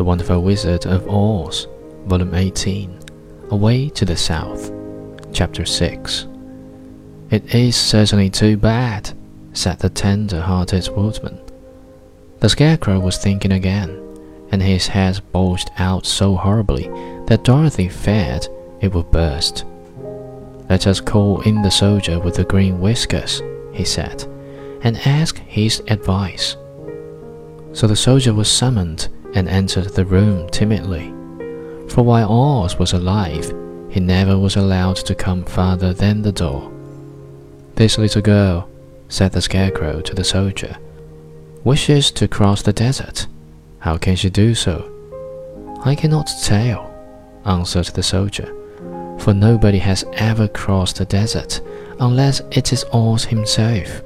The Wonderful Wizard of Oz, Volume 18, Away to the South, Chapter 6. It is certainly too bad, said the tender hearted woodman. The Scarecrow was thinking again, and his head bulged out so horribly that Dorothy feared it would burst. Let us call in the soldier with the green whiskers, he said, and ask his advice. So the soldier was summoned and entered the room timidly. For while Oz was alive, he never was allowed to come farther than the door. This little girl, said the Scarecrow to the soldier, wishes to cross the desert. How can she do so? I cannot tell, answered the soldier, for nobody has ever crossed the desert unless it is Oz himself.